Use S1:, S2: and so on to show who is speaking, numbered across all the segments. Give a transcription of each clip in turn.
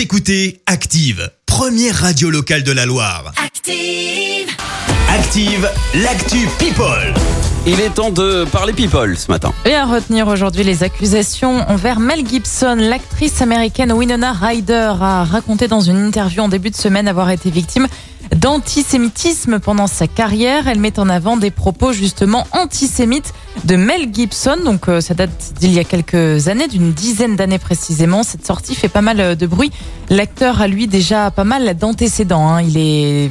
S1: Vous écoutez Active, première radio locale de la Loire.
S2: Active.
S1: Active, l'actu People.
S3: Il est temps de parler people ce matin.
S4: Et à retenir aujourd'hui les accusations envers Mel Gibson. L'actrice américaine Winona Ryder a raconté dans une interview en début de semaine avoir été victime d'antisémitisme pendant sa carrière. Elle met en avant des propos justement antisémites de Mel Gibson. Donc euh, ça date d'il y a quelques années, d'une dizaine d'années précisément. Cette sortie fait pas mal de bruit. L'acteur a lui déjà pas mal d'antécédents. hein. Il est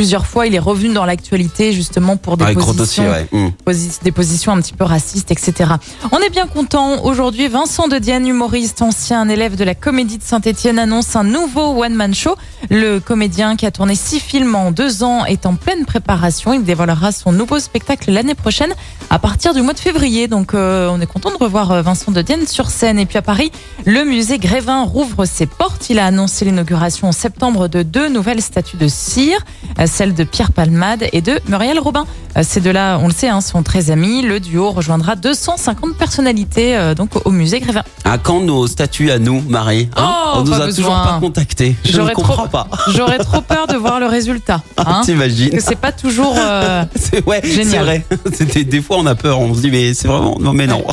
S4: plusieurs fois, il est revenu dans l'actualité justement pour des
S3: gros
S4: positions
S3: ouais. Mm.
S4: des positions un petit peu racistes, etc. On est bien content. Aujourd'hui, Vincent de Dienne, humoriste, ancien élève de la Comédie de Saint-Etienne, annonce un nouveau one-man show. Le comédien qui a tourné six films en deux ans est en pleine préparation. Il dévoilera son nouveau spectacle l'année prochaine à partir du mois de février. Donc, euh, on est content de revoir euh, Vincent de Dienne sur scène. Et puis à Paris, le musée Grévin rouvre ses portes. Il a annoncé l'inauguration en septembre de deux nouvelles statues de cire, euh, celle de Pierre Palmade et de Muriel Robin. Euh, Ces deux-là, on le sait, hein, sont très amis. Le duo rejoindra 250 personnalités euh, donc au musée Grévin.
S3: À quand nos statuts à nous, Marie hein
S4: Oh,
S3: On nous a toujours pas contactés. Je ne
S4: J'aurais
S3: comprends
S4: trop-
S3: pas.
S4: J'aurais trop peur de voir le résultat. Hein
S3: T'imagines
S4: que c'est pas toujours. euh,
S3: C'est ouais,
S4: Génial.
S3: vrai. Des fois on a peur, on se dit mais c'est vraiment non mais non.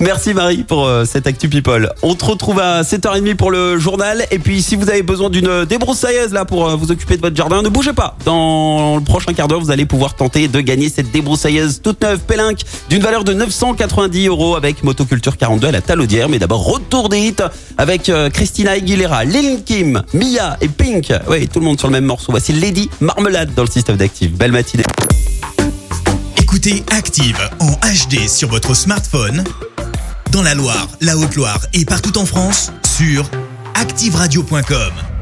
S3: Merci Marie pour euh, cette actu people. On te retrouve à 7h30 pour le journal et puis si vous avez besoin d'une débroussailleuse là pour vous occuper de votre jardin, ne bougez pas. Dans le prochain quart d'heure, vous allez pouvoir tenter de gagner cette débroussailleuse toute neuve Pélinck d'une valeur de 990 euros avec Motoculture 42 à la Talaudière. Mais d'abord retour des hits avec euh, Christina Aguilera, Lil Kim, Mia et Pink. Oui, tout le monde sur le même morceau. Voici Lady Marmelade dans le système d'actifs. Belle matinée.
S1: Écoutez Active en HD sur votre smartphone, dans la Loire, la Haute-Loire et partout en France, sur activeradio.com.